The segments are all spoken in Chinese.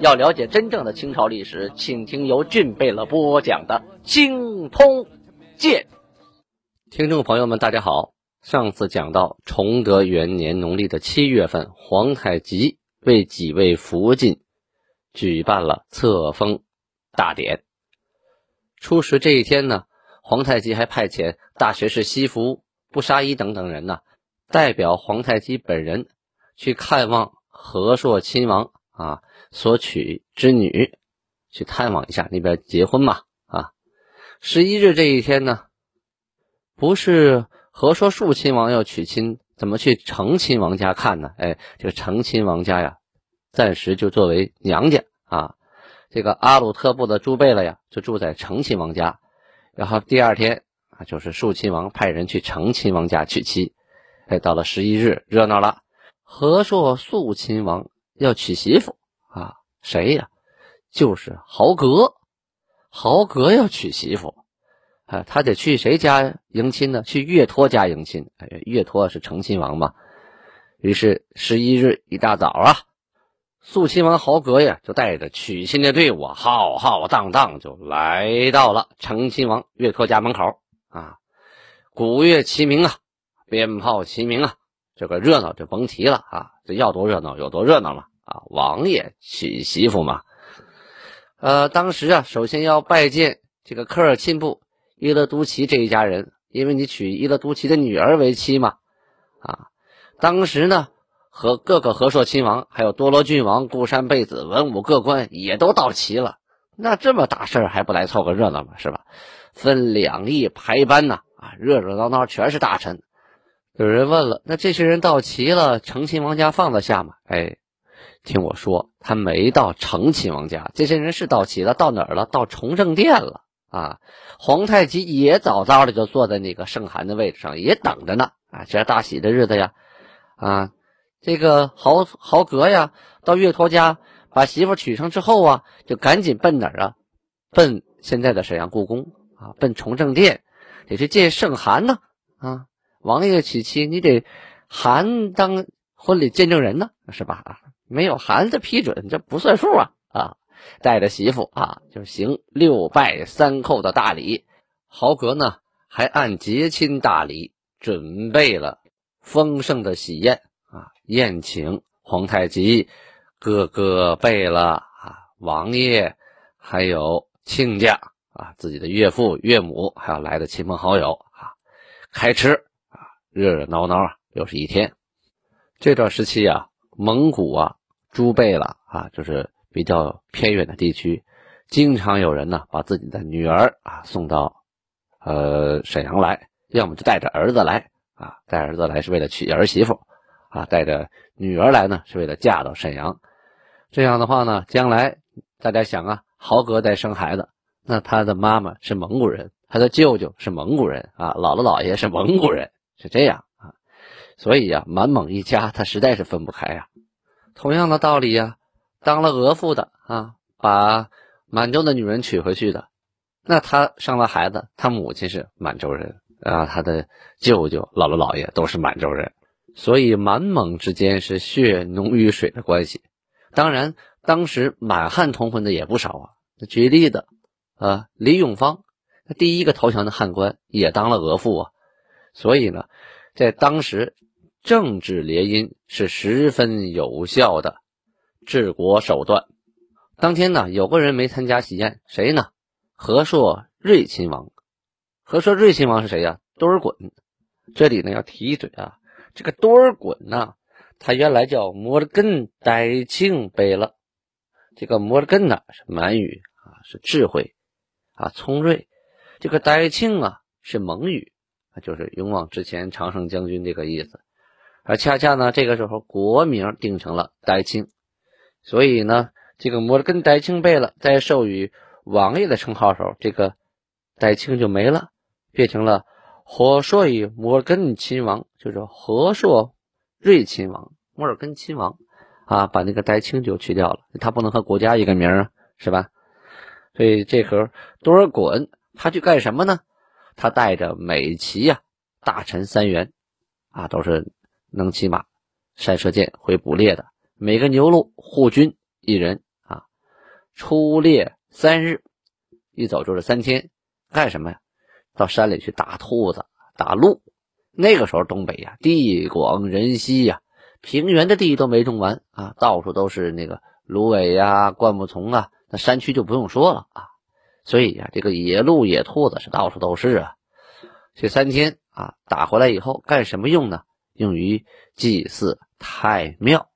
要了解真正的清朝历史，请听由俊贝勒播讲的《精通鉴》。听众朋友们，大家好。上次讲到崇德元年农历的七月份，皇太极为几位福晋举办了册封。大典，初十这一天呢，皇太极还派遣大学士西服、不杀一等等人呢，代表皇太极本人去看望和硕亲王啊所娶之女，去探望一下那边结婚嘛啊。十一日这一天呢，不是和硕庶亲王要娶亲，怎么去成亲王家看呢？哎，这个成亲王家呀，暂时就作为娘家啊。这个阿鲁特部的朱贝勒呀，就住在成亲王家。然后第二天啊，就是肃亲王派人去成亲王家娶妻。哎，到了十一日，热闹了。和硕肃亲王要娶媳妇啊，谁呀？就是豪格。豪格要娶媳妇，啊，他得去谁家迎亲呢？去岳托家迎亲。哎，岳托是成亲王嘛。于是十一日一大早啊。肃亲王豪格呀，就带着娶亲的队伍，浩浩荡荡就来到了成亲王岳托家门口啊。鼓乐齐鸣啊，鞭炮齐鸣啊，这个热闹就甭提了啊。这要多热闹有多热闹了啊！王爷娶媳妇嘛。呃，当时啊，首先要拜见这个科尔沁部伊勒都齐这一家人，因为你娶伊勒都齐的女儿为妻嘛。啊，当时呢。和各个和硕亲王，还有多罗郡王、固山贝子、文武各官也都到齐了。那这么大事儿还不来凑个热闹吗？是吧？分两翼排班呐，啊，热热闹闹全是大臣。有人问了，那这些人到齐了，成亲王家放得下吗？哎，听我说，他没到成亲王家，这些人是到齐了，到哪儿了？到崇政殿了啊！皇太极也早早的就坐在那个圣寒的位置上，也等着呢。啊，这是大喜的日子呀，啊！这个豪豪格呀，到岳托家把媳妇娶上之后啊，就赶紧奔哪儿啊？奔现在的沈阳故宫啊，奔崇政殿，得去见圣韩呢啊！王爷娶妻，你得韩当婚礼见证人呢，是吧？啊，没有韩的批准，这不算数啊！啊，带着媳妇啊，就行六拜三叩的大礼。豪格呢，还按结亲大礼准备了丰盛的喜宴啊。宴请皇太极，哥哥贝勒啊，王爷，还有亲家啊，自己的岳父岳母，还有来的亲朋好友啊，开吃，热热闹闹啊，又是一天。这段时期啊，蒙古啊，诸贝勒啊，就是比较偏远的地区，经常有人呢，把自己的女儿啊送到呃沈阳来，要么就带着儿子来啊，带儿子来是为了娶儿媳妇。啊，带着女儿来呢，是为了嫁到沈阳。这样的话呢，将来大家想啊，豪格在生孩子，那他的妈妈是蒙古人，他的舅舅是蒙古人啊，姥姥姥爷是蒙古人，是这样啊。所以呀，满蒙一家他实在是分不开呀。同样的道理呀，当了额驸的啊，把满洲的女人娶回去的，那他生了孩子，他母亲是满洲人啊，他的舅舅、姥姥姥爷都是满洲人。所以满蒙之间是血浓于水的关系。当然，当时满汉通婚的也不少啊。举例的，啊，李永芳，他第一个投降的汉官也当了额驸啊。所以呢，在当时，政治联姻是十分有效的治国手段。当天呢，有个人没参加喜宴，谁呢？和硕睿亲王。和硕睿亲王是谁呀？多尔衮。这里呢，要提一嘴啊。这个多尔衮呢，他原来叫摩尔根呆庆贝勒。这个摩尔根呢是满语啊，是智慧啊，聪锐。这个呆庆啊是蒙语，就是勇往直前、常胜将军这个意思。而恰恰呢，这个时候国名定成了代清，所以呢，这个摩尔根代清贝勒在授予王爷的称号时候，这个代清就没了，变成了和硕与摩尔根亲王，就是和硕瑞亲王、摩尔根亲王啊，把那个代清就去掉了，他不能和国家一个名啊，是吧？所以这时候多尔衮他去干什么呢？他带着美骑呀，大臣三员啊，都是能骑马、善射箭、会捕猎的，每个牛鹿护军一人啊。出猎三日，一走就是三天，干什么呀？到山里去打兔子、打鹿。那个时候东北呀，地广人稀呀，平原的地都没种完啊，到处都是那个芦苇呀、灌木丛啊。那山区就不用说了啊。所以呀，这个野鹿、野兔子是到处都是啊。这三天啊，打回来以后干什么用呢？用于祭祀太庙。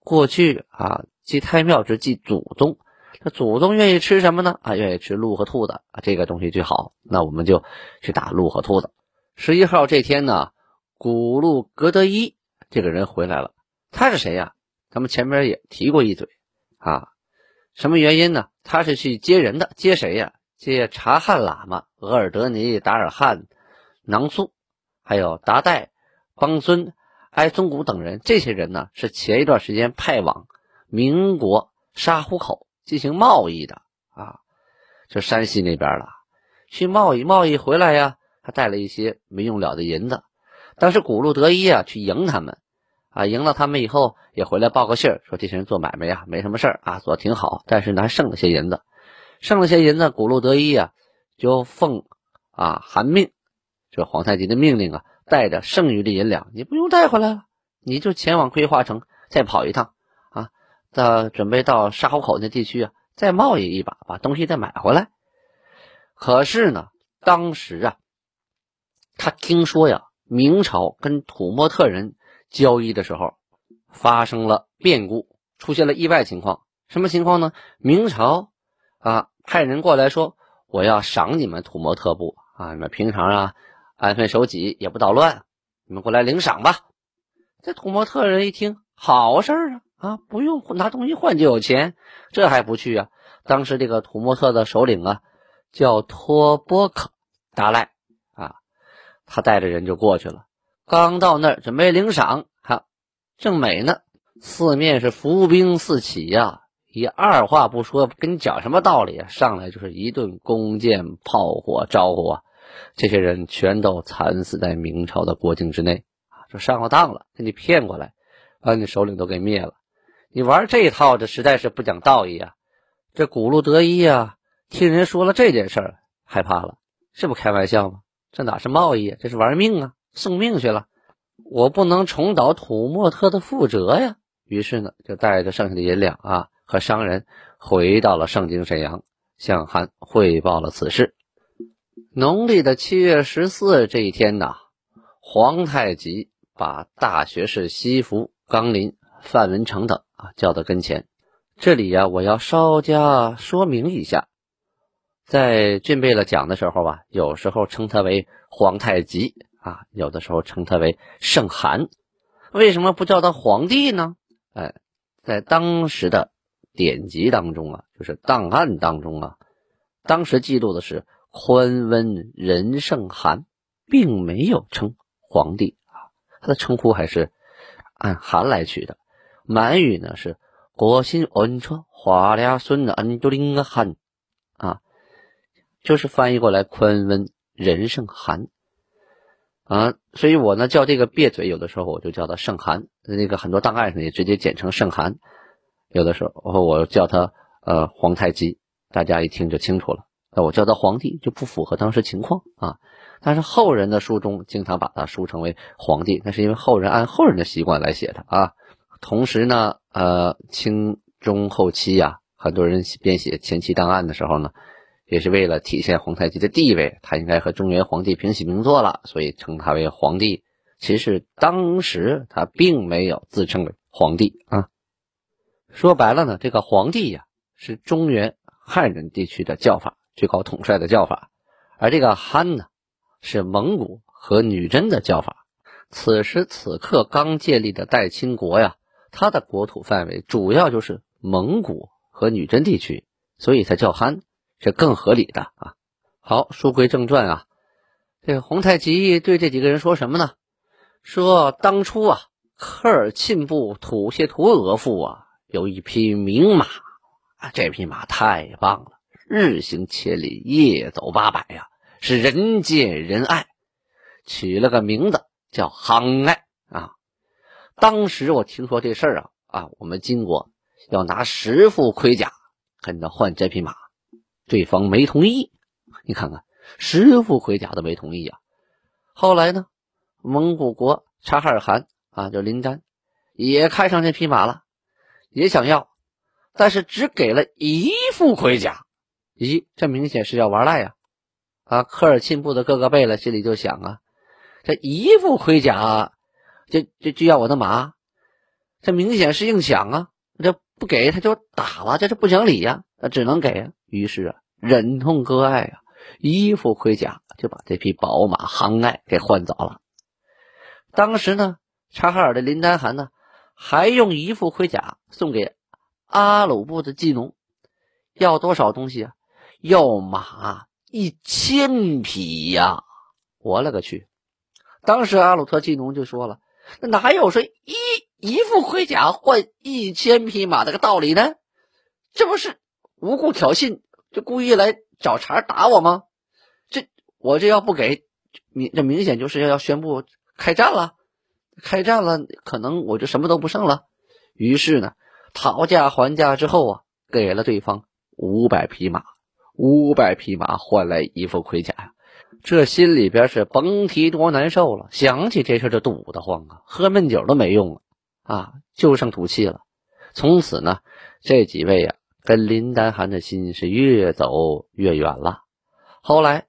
过去啊。祭太庙是祭祖宗，那祖宗愿意吃什么呢？啊，愿意吃鹿和兔子啊，这个东西最好。那我们就去打鹿和兔子。十一号这天呢，古路格德伊这个人回来了。他是谁呀？咱们前面也提过一嘴啊。什么原因呢？他是去接人的，接谁呀？接察罕喇嘛、额尔德尼、达尔汉、囊苏，还有达代、邦孙、埃宗古等人。这些人呢，是前一段时间派往。民国沙湖口进行贸易的啊，就山西那边了。去贸易，贸易回来呀，他带了一些没用了的银子。当时古路德一啊，去迎他们啊，赢了他们以后，也回来报个信儿，说这些人做买卖呀，没什么事儿啊，做的挺好。但是呢，还剩了些银子，剩了些银子，古路德一啊，就奉啊韩命，这皇太极的命令啊，带着剩余的银两，你不用带回来了，你就前往归化城，再跑一趟啊。到准备到沙湖口那地区啊，再贸易一把，把东西再买回来。可是呢，当时啊，他听说呀，明朝跟土默特人交易的时候发生了变故，出现了意外情况。什么情况呢？明朝啊，派人过来说，我要赏你们土默特部啊，你们平常啊安分守己，也不捣乱，你们过来领赏吧。这土默特人一听，好事啊！啊，不用拿东西换就有钱，这还不去啊？当时这个土默特的首领啊，叫托波克达赖啊，他带着人就过去了。刚到那儿准备领赏，哈，正美呢，四面是伏兵四起呀，也二话不说，跟你讲什么道理啊？上来就是一顿弓箭炮火招呼啊，这些人全都惨死在明朝的国境之内啊，就上了当了，给你骗过来，把你首领都给灭了。你玩这一套，这实在是不讲道义啊！这古路得一啊，听人说了这件事儿，害怕了，这不开玩笑吗？这哪是贸易啊，这是玩命啊，送命去了！我不能重蹈土默特的覆辙呀！于是呢，就带着剩下的银两啊和商人回到了盛京沈阳，向韩汇报了此事。农历的七月十四这一天呐，皇太极把大学士西服、纲林、范文成等。啊，叫到跟前，这里呀，我要稍加说明一下，在俊贝勒讲的时候啊，有时候称他为皇太极啊，有的时候称他为圣汗，为什么不叫他皇帝呢？哎，在当时的典籍当中啊，就是档案当中啊，当时记录的是宽温仁圣汗，并没有称皇帝啊，他的称呼还是按汗来取的。满语呢是国新恩车华俩孙的恩多林个汗啊，就是翻译过来宽温仁圣汗啊，所以我呢叫这个别嘴，有的时候我就叫他圣汗，那个很多档案上也直接简称圣汗，有的时候我叫他呃皇太极，大家一听就清楚了。那我叫他皇帝就不符合当时情况啊，但是后人的书中经常把他书称为皇帝，那是因为后人按后人的习惯来写的啊。同时呢，呃，清中后期呀，很多人编写前期档案的时候呢，也是为了体现皇太极的地位，他应该和中原皇帝平起平坐了，所以称他为皇帝。其实当时他并没有自称为皇帝啊。说白了呢，这个皇帝呀，是中原汉人地区的叫法，最高统帅的叫法，而这个汗呢，是蒙古和女真的叫法。此时此刻刚建立的代清国呀。它的国土范围主要就是蒙古和女真地区，所以才叫汗，是更合理的啊。好，书归正传啊，这个皇太极对这几个人说什么呢？说当初啊，科尔沁部土谢图额驸啊，有一匹名马啊，这匹马太棒了，日行千里，夜走八百呀，是人见人爱，取了个名字叫杭爱啊。当时我听说这事儿啊。啊，我们金国要拿十副盔甲跟他换这匹马，对方没同意。你看看，十副盔甲都没同意啊。后来呢，蒙古国察哈尔汗啊，就林丹也看上这匹马了，也想要，但是只给了一副盔甲。咦，这明显是要玩赖呀！啊，科尔沁部的各个贝勒心里就想啊，这一副盔甲就就就要我的马。这明显是硬抢啊！这不给他就打了，这是不讲理呀！那只能给啊。于是啊，忍痛割爱啊，一副盔甲就把这匹宝马憨爱给换走了。当时呢，察哈尔的林丹汗呢，还用一副盔甲送给阿鲁布的技农，要多少东西啊？要马一千匹呀！我勒个去！当时阿鲁特技农就说了：“那哪有说一？”一副盔甲换一千匹马，这个道理呢？这不是无故挑衅，就故意来找茬打我吗？这我这要不给，明这明显就是要要宣布开战了。开战了，可能我就什么都不剩了。于是呢，讨价还价之后啊，给了对方五百匹马，五百匹马换来一副盔甲呀。这心里边是甭提多难受了，想起这事就堵得慌啊，喝闷酒都没用了。啊，就剩土气了。从此呢，这几位呀，跟林丹汗的心是越走越远了。后来，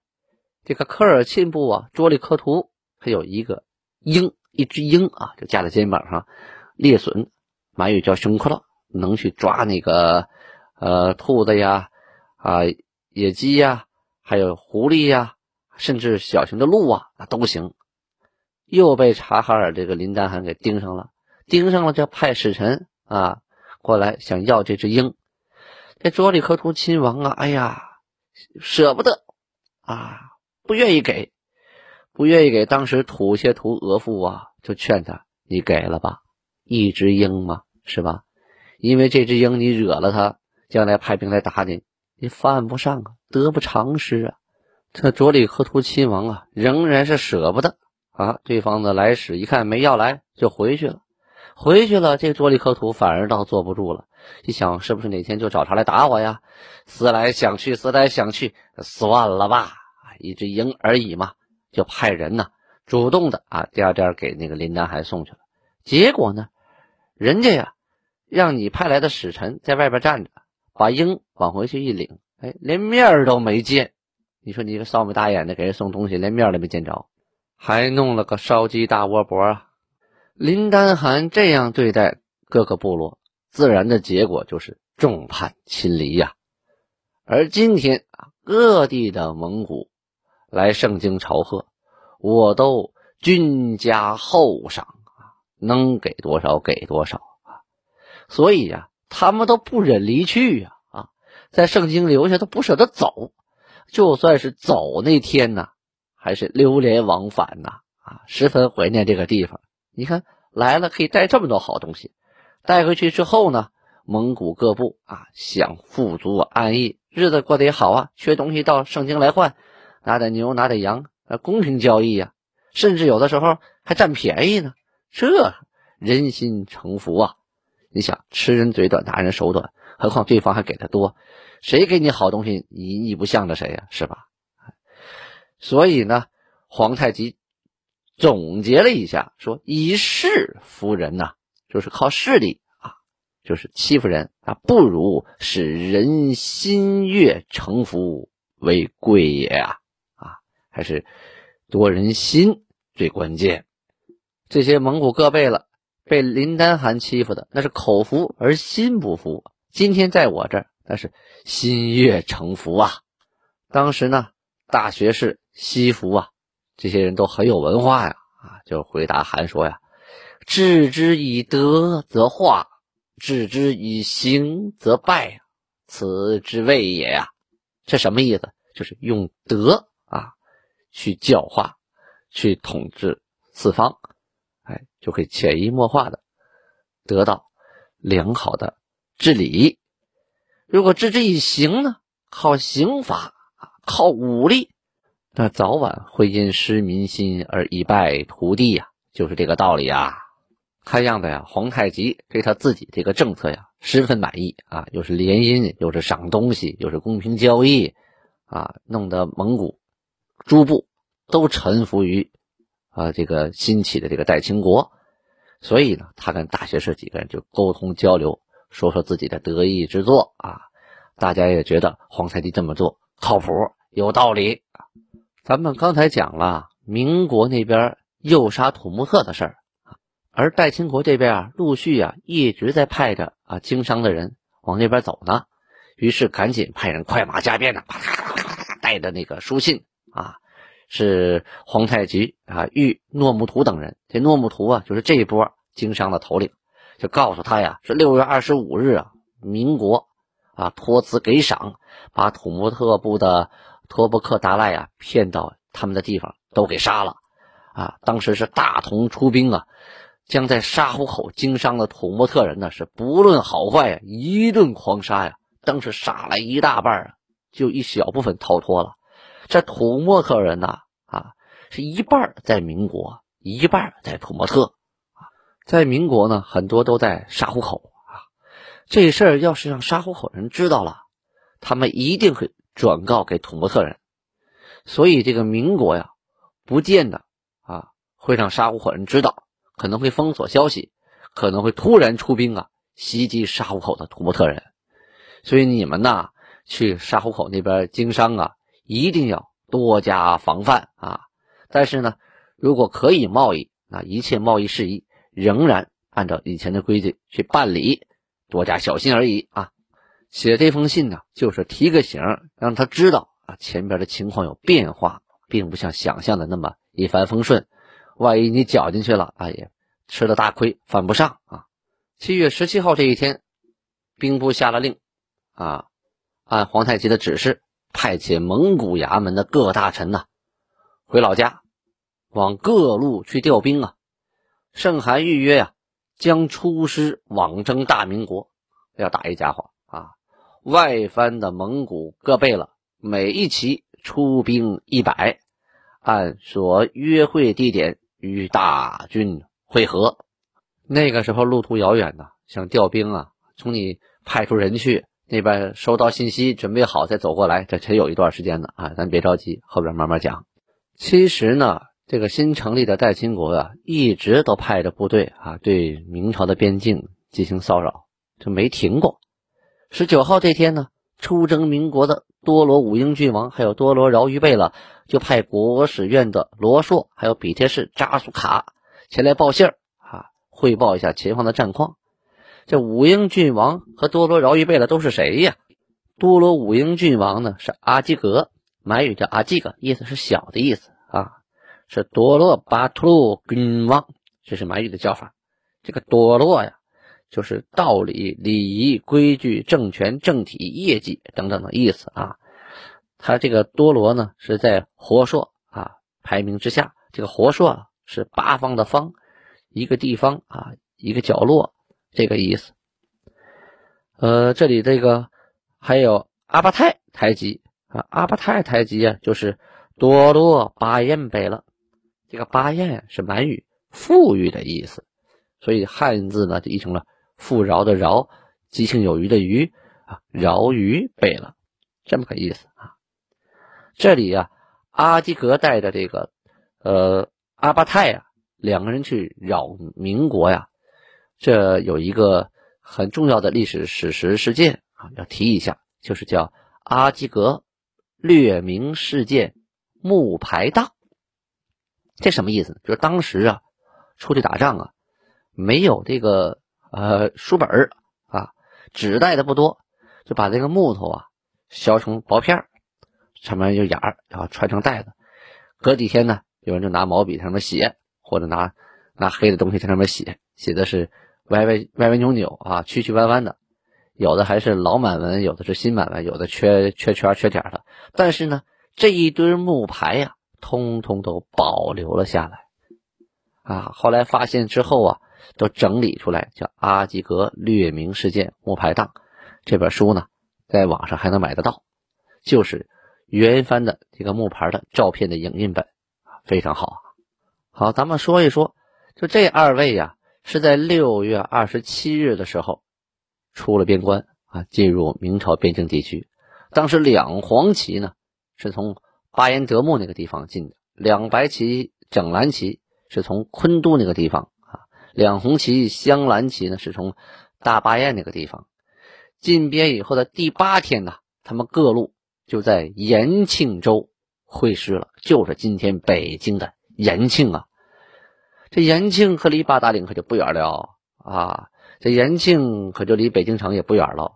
这个科尔沁部啊，卓里克图还有一个鹰，一只鹰啊，就架在肩膀上，猎隼，满语叫熊克勒，能去抓那个呃兔子呀，啊野鸡呀，还有狐狸呀，甚至小型的鹿啊，那都行。又被察哈尔这个林丹汗给盯上了。盯上了，就派使臣啊过来，想要这只鹰。这卓里克图亲王啊，哎呀，舍不得啊，不愿意给，不愿意给。当时土谢图额驸啊，就劝他：“你给了吧，一只鹰嘛，是吧？因为这只鹰，你惹了他，将来派兵来打你，你犯不上啊，得不偿失啊。”这卓里克图亲王啊，仍然是舍不得啊。对方的来使一看没要来，就回去了。回去了，这个卓里克图反而倒坐不住了。一想，是不是哪天就找茬来打我呀？思来想去，思来想去，算了吧，一只鹰而已嘛，就派人呢，主动的啊，颠颠给那个林丹海送去了。结果呢，人家呀，让你派来的使臣在外边站着，把鹰往回去一领，哎，连面都没见。你说你个扫眉大眼的给人送东西，连面都没见着，还弄了个烧鸡大窝脖啊！林丹汗这样对待各个部落，自然的结果就是众叛亲离呀。而今天啊，各地的蒙古来盛京朝贺，我都君加厚赏啊，能给多少给多少啊。所以呀，他们都不忍离去呀啊，在盛京留下都不舍得走，就算是走那天呢，还是流连忘返呐啊，十分怀念这个地方。你看来了，可以带这么多好东西，带回去之后呢，蒙古各部啊想富足安逸，日子过得也好啊，缺东西到盛京来换，拿点牛，拿点羊，公平交易呀，甚至有的时候还占便宜呢，这人心诚服啊！你想吃人嘴短，拿人手短，何况对方还给的多，谁给你好东西，你你不向着谁呀，是吧？所以呢，皇太极。总结了一下，说以势服人呐，就是靠势力啊，就是欺负人啊，不如使人心悦诚服为贵也啊啊，还是夺人心最关键。这些蒙古各贝勒被林丹汗欺负的，那是口服而心不服。今天在我这儿，那是心悦诚服啊。当时呢，大学士西服啊。这些人都很有文化呀，啊，就回答韩说呀：“置之以德则化，置之以刑则败，此之谓也呀。这什么意思？就是用德啊去教化，去统治四方，哎，就可以潜移默化的得到良好的治理。如果置之以刑呢？靠刑罚，靠武力，那早晚会因失民心而一败涂地呀，就是这个道理啊。看样子呀，皇太极对他自己这个政策呀十分满意啊，又是联姻，又是赏东西，又是公平交易，啊，弄得蒙古诸部都臣服于啊这个新起的这个代清国，所以呢，他跟大学士几个人就沟通交流，说说自己的得意之作啊，大家也觉得皇太极这么做靠谱，有道理。咱们刚才讲了民国那边诱杀土木特的事儿。而代清国这边啊，陆续啊一直在派着啊经商的人往那边走呢，于是赶紧派人快马加鞭的，啪啪啪啪带着那个书信啊，是皇太极啊谕诺木图等人。这诺木图啊，就是这一波经商的头领，就告诉他呀，是六月二十五日啊，民国啊托辞给赏，把土木特部的托布克达赖啊骗到他们的地方都给杀了啊。当时是大同出兵啊。将在沙湖口经商的土默特人呢，是不论好坏呀，一顿狂杀呀。当时杀了一大半啊，就一小部分逃脱了。这土默特人呢，啊，是一半在民国，一半在土默特啊。在民国呢，很多都在沙湖口啊。这事儿要是让沙湖口人知道了，他们一定会转告给土木特人。所以这个民国呀，不见得啊会让沙湖口人知道。可能会封锁消息，可能会突然出兵啊，袭击沙湖口的土木特人。所以你们呐，去沙湖口那边经商啊，一定要多加防范啊。但是呢，如果可以贸易，那一切贸易事宜仍然按照以前的规矩去办理，多加小心而已啊。写这封信呢，就是提个醒，让他知道啊，前边的情况有变化，并不像想象的那么一帆风顺。万一你搅进去了，哎呀，吃了大亏，犯不上啊！七月十七号这一天，兵部下了令，啊，按皇太极的指示，派遣蒙古衙门的各大臣呐，回老家，往各路去调兵啊。盛寒预约呀，将出师往征大明国，要打一家伙！外藩的蒙古各贝勒，每一旗出兵一百，按所约会地点。与大军会合，那个时候路途遥远呐，想调兵啊，从你派出人去那边收到信息，准备好再走过来，这才有一段时间呢啊，咱别着急，后边慢慢讲。其实呢，这个新成立的代清国啊，一直都派着部队啊，对明朝的边境进行骚扰，就没停过。十九号这天呢，出征民国的多罗武英郡王还有多罗饶于贝勒。就派国史院的罗硕，还有比贴士扎苏卡前来报信啊，汇报一下前方的战况。这武英郡王和多罗饶于贝勒都是谁呀？多罗武英郡王呢是阿基格，满语叫阿基格，意思是小的意思啊。是多罗巴图鲁郡王，这是满语的叫法。这个多罗呀，就是道理、礼仪、规矩、政权、政体、业绩等等的意思啊。他这个多罗呢，是在活硕啊排名之下。这个活硕啊是八方的方，一个地方啊一个角落这个意思。呃，这里这个还有阿巴泰台吉啊，阿巴泰台吉啊就是多罗巴彦贝勒。这个巴彦是满语富裕的意思，所以汉字呢就译成了富饶的饶，激情有余的余啊，饶于贝勒这么个意思啊。这里呀，阿基格带着这个，呃，阿巴泰呀，两个人去扰民国呀，这有一个很重要的历史史实事件啊，要提一下，就是叫阿基格掠民事件木牌档。这什么意思呢？就是当时啊，出去打仗啊，没有这个呃书本啊，纸带的不多，就把这个木头啊削成薄片。上面有眼儿，然后穿成袋子。隔几天呢，有人就拿毛笔在上面写，或者拿拿黑的东西在上面写，写的是歪歪歪歪扭扭啊，曲曲弯弯的，有的还是老满文，有的是新满文，有的缺缺圈缺点的。但是呢，这一堆木牌呀，通通都保留了下来啊。后来发现之后啊，都整理出来，叫《阿基格略明事件木牌档》这本书呢，在网上还能买得到，就是原翻的这个木牌的照片的影印本，非常好啊。好，咱们说一说，就这二位呀。是在六月二十七日的时候，出了边关啊，进入明朝边境地区。当时两黄旗呢是从巴彦德木那个地方进的，两白旗、整蓝旗是从昆都那个地方，两红旗、镶蓝旗呢是从大巴彦那个地方。进边以后的第八天呢，他们各路就在延庆州会师了，就是今天北京的延庆啊。这延庆和离八达岭可就不远了啊！这延庆可就离北京城也不远了。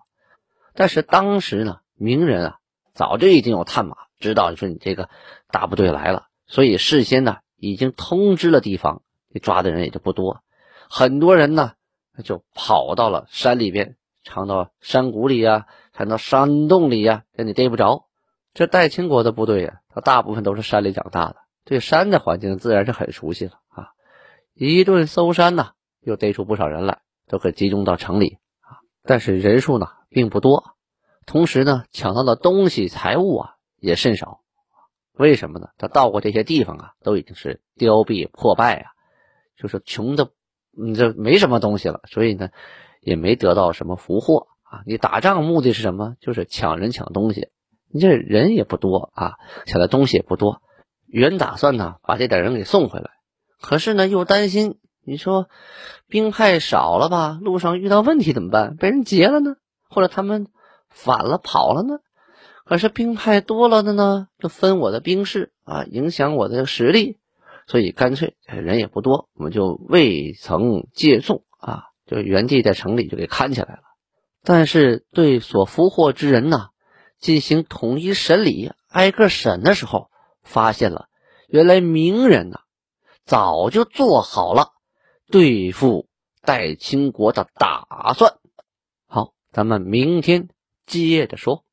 但是当时呢，明人啊早就已经有探马，知道你说你这个大部队来了，所以事先呢已经通知了地方，抓的人也就不多。很多人呢就跑到了山里边，藏到山谷里呀，藏到山洞里呀，让你逮不着。这戴清国的部队呀，他大部分都是山里长大的，对山的环境自然是很熟悉了啊。一顿搜山呢，又逮出不少人来，都可集中到城里啊。但是人数呢并不多，同时呢抢到的东西财物啊也甚少。为什么呢？他到过这些地方啊，都已经是凋敝破败啊，就是穷的，你这没什么东西了。所以呢，也没得到什么福祸啊。你打仗目的是什么？就是抢人抢东西。你这人也不多啊，抢的东西也不多。原打算呢把这点人给送回来。可是呢，又担心你说兵派少了吧，路上遇到问题怎么办？被人劫了呢，或者他们反了跑了呢？可是兵派多了的呢，就分我的兵士啊，影响我的实力，所以干脆人也不多，我们就未曾借送啊，就原地在城里就给看起来了。但是对所俘获之人呢，进行统一审理，挨个审的时候，发现了原来名人呐。早就做好了对付戴清国的打算。好，咱们明天接着说。